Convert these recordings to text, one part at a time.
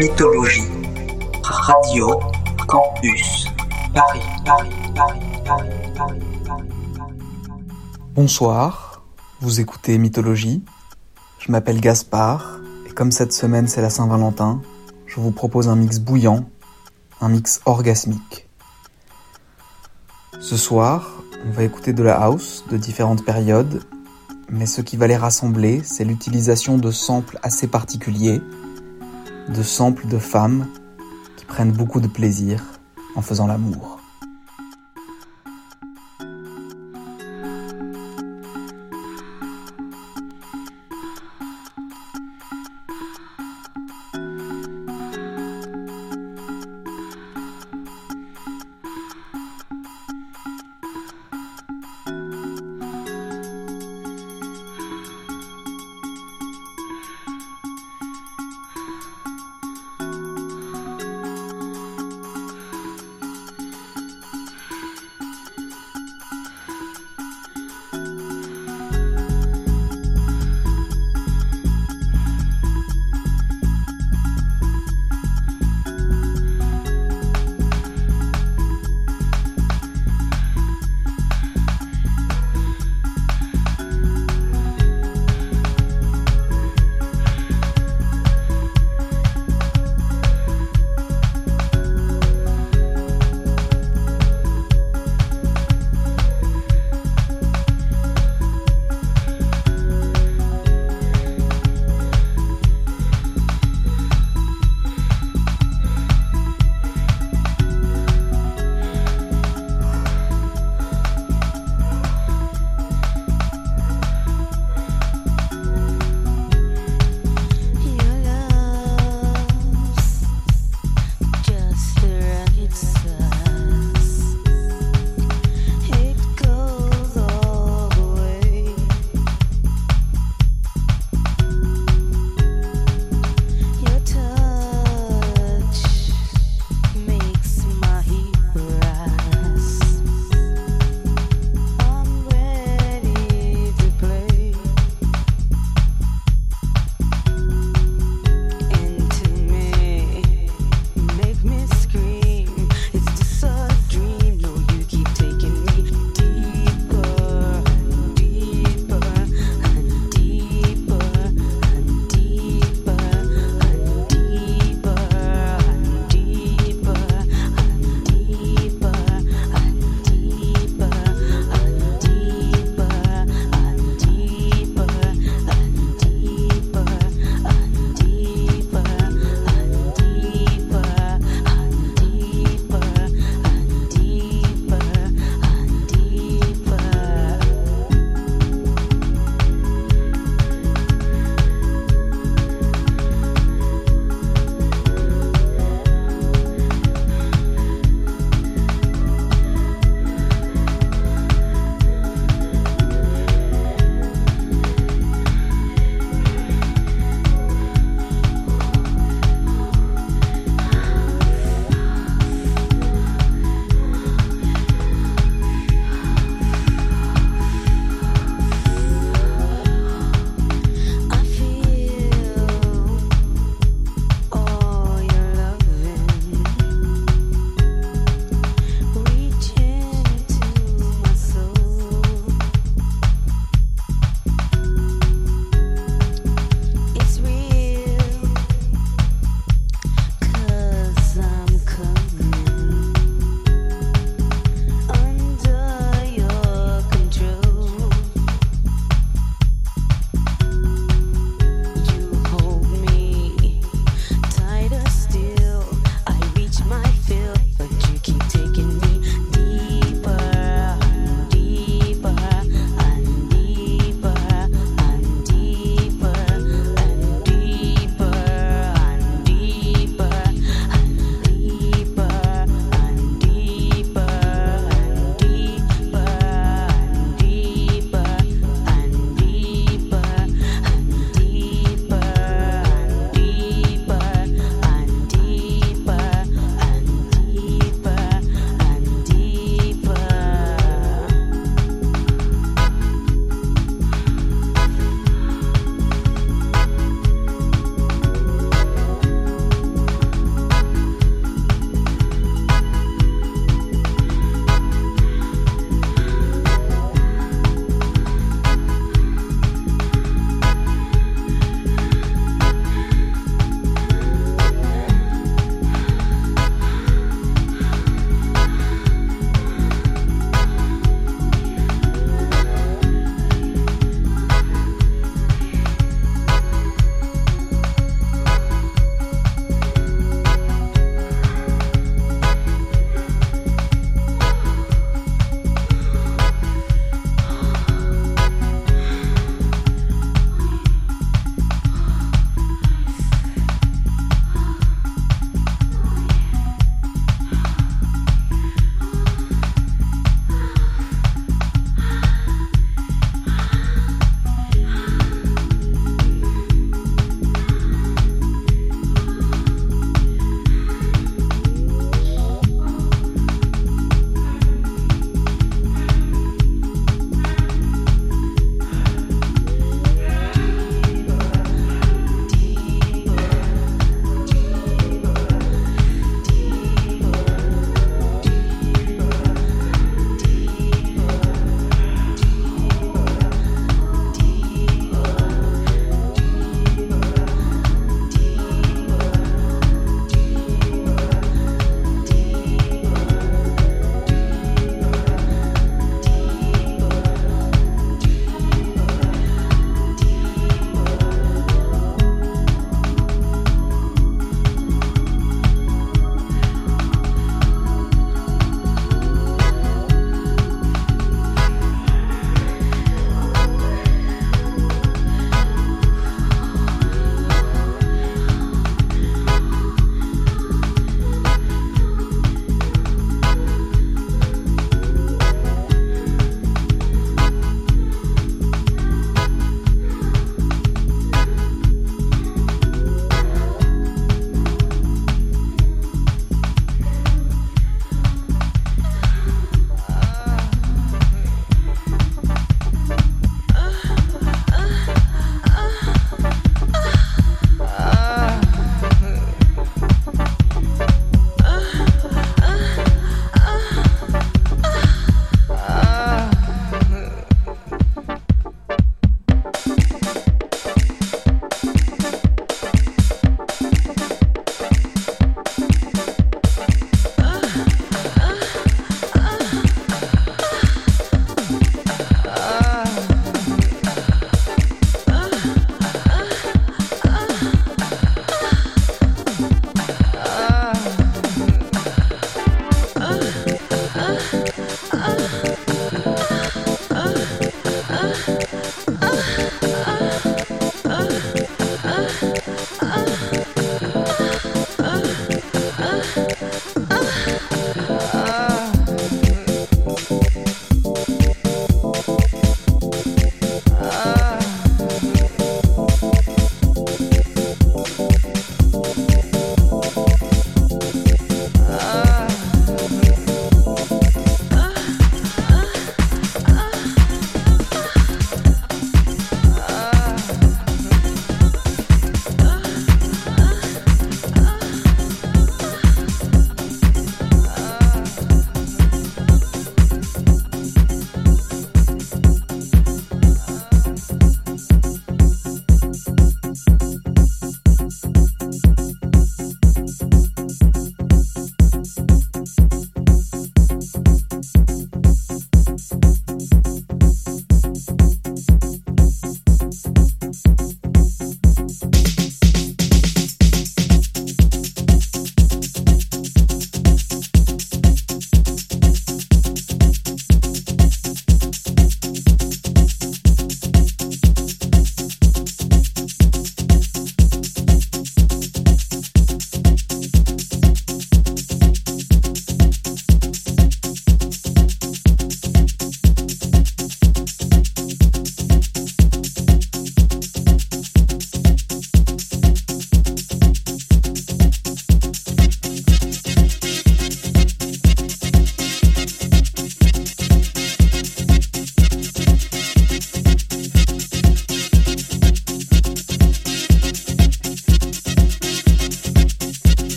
Mythologie. Radio Campus. Paris, Paris, Paris, Paris, Paris, Paris. Bonsoir, vous écoutez Mythologie. Je m'appelle Gaspard et comme cette semaine c'est la Saint-Valentin, je vous propose un mix bouillant, un mix orgasmique. Ce soir, on va écouter de la house de différentes périodes, mais ce qui va les rassembler, c'est l'utilisation de samples assez particuliers, de samples de femmes qui prennent beaucoup de plaisir en faisant l'amour.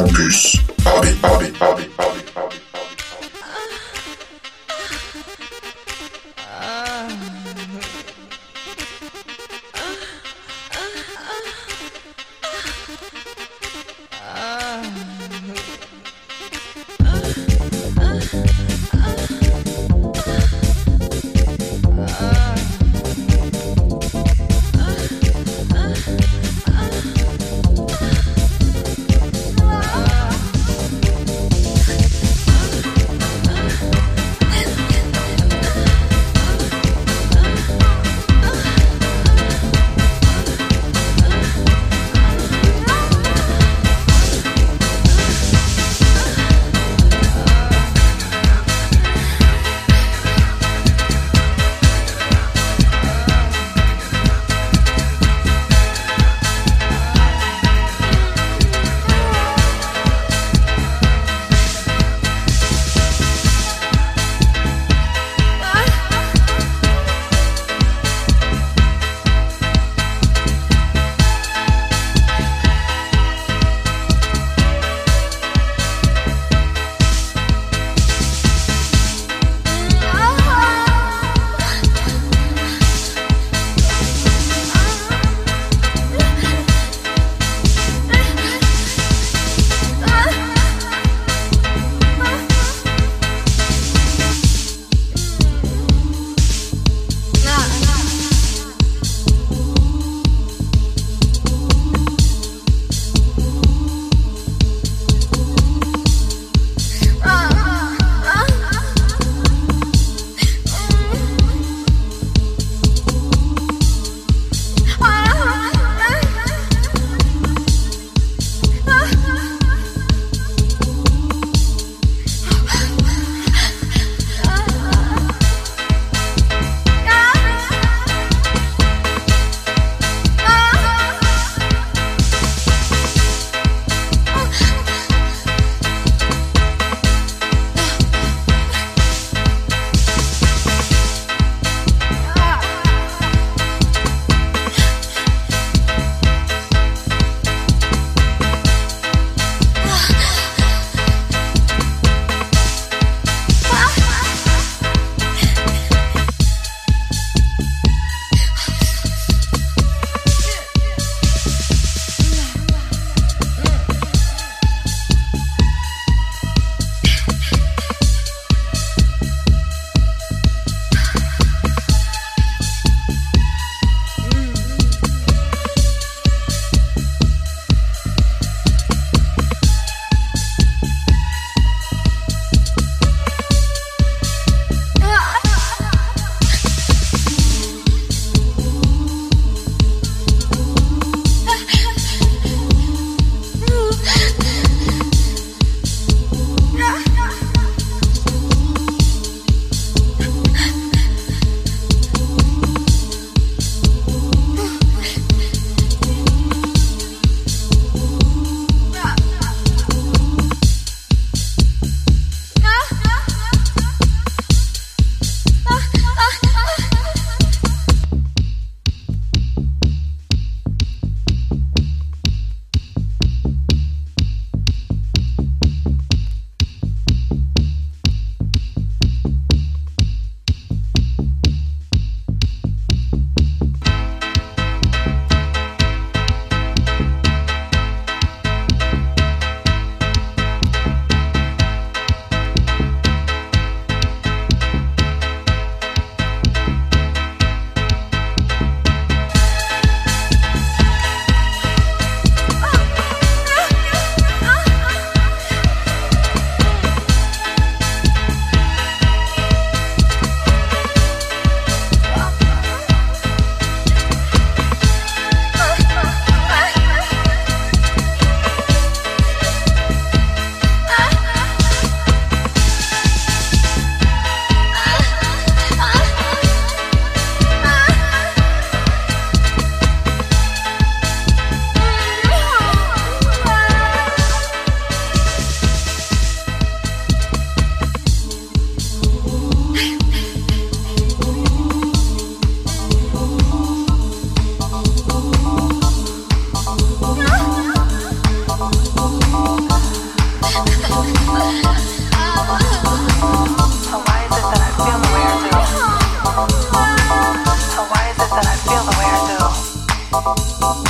Campus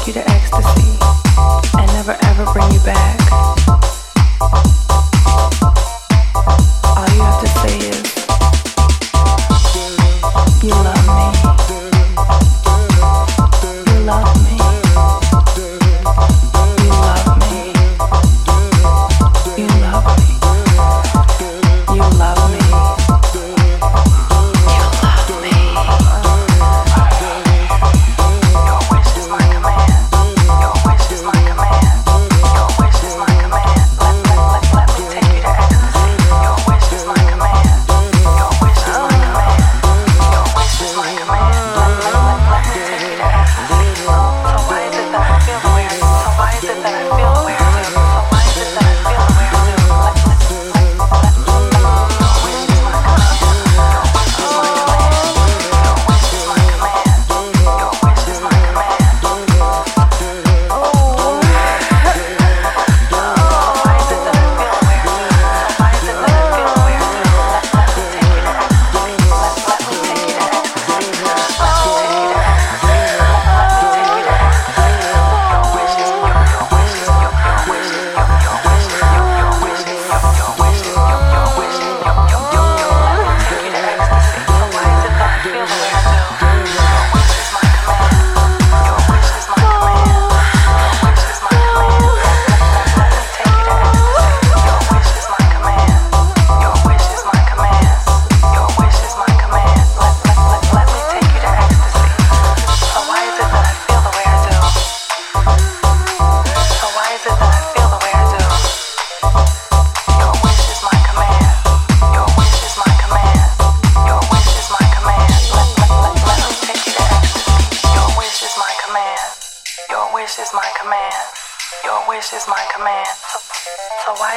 take you to ecstasy and never ever bring you back.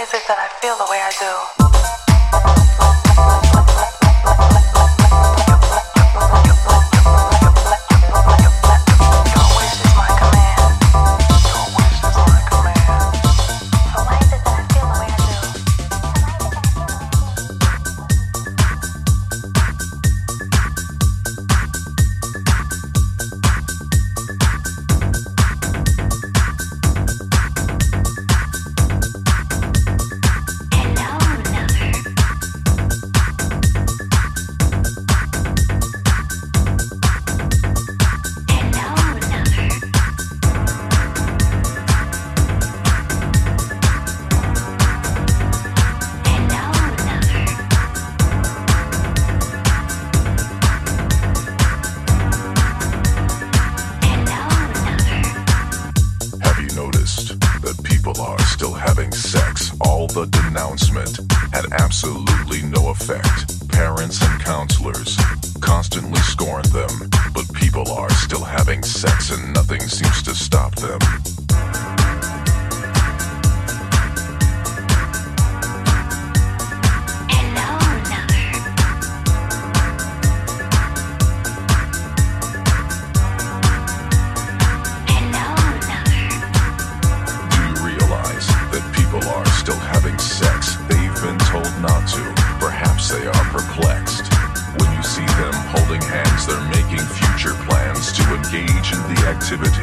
is it that I feel the way I do? creativity.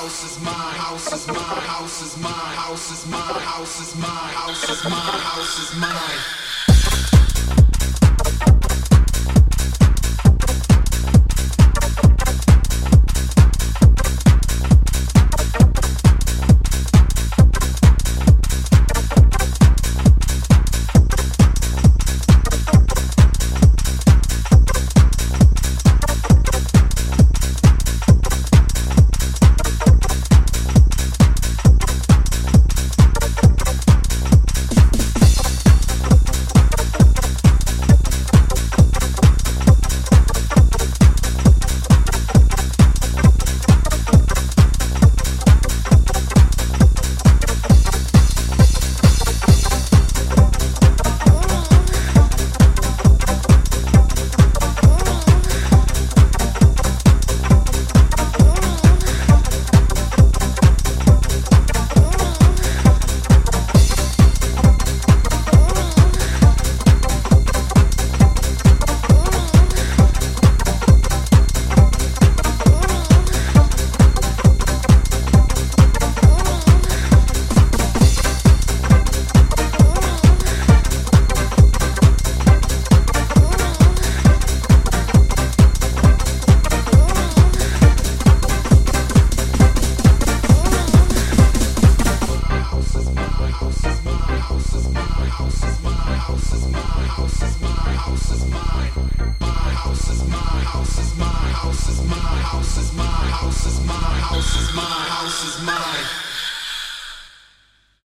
House is mine. House is mine. House is mine. House is mine. House is mine. House is mine. House is mine.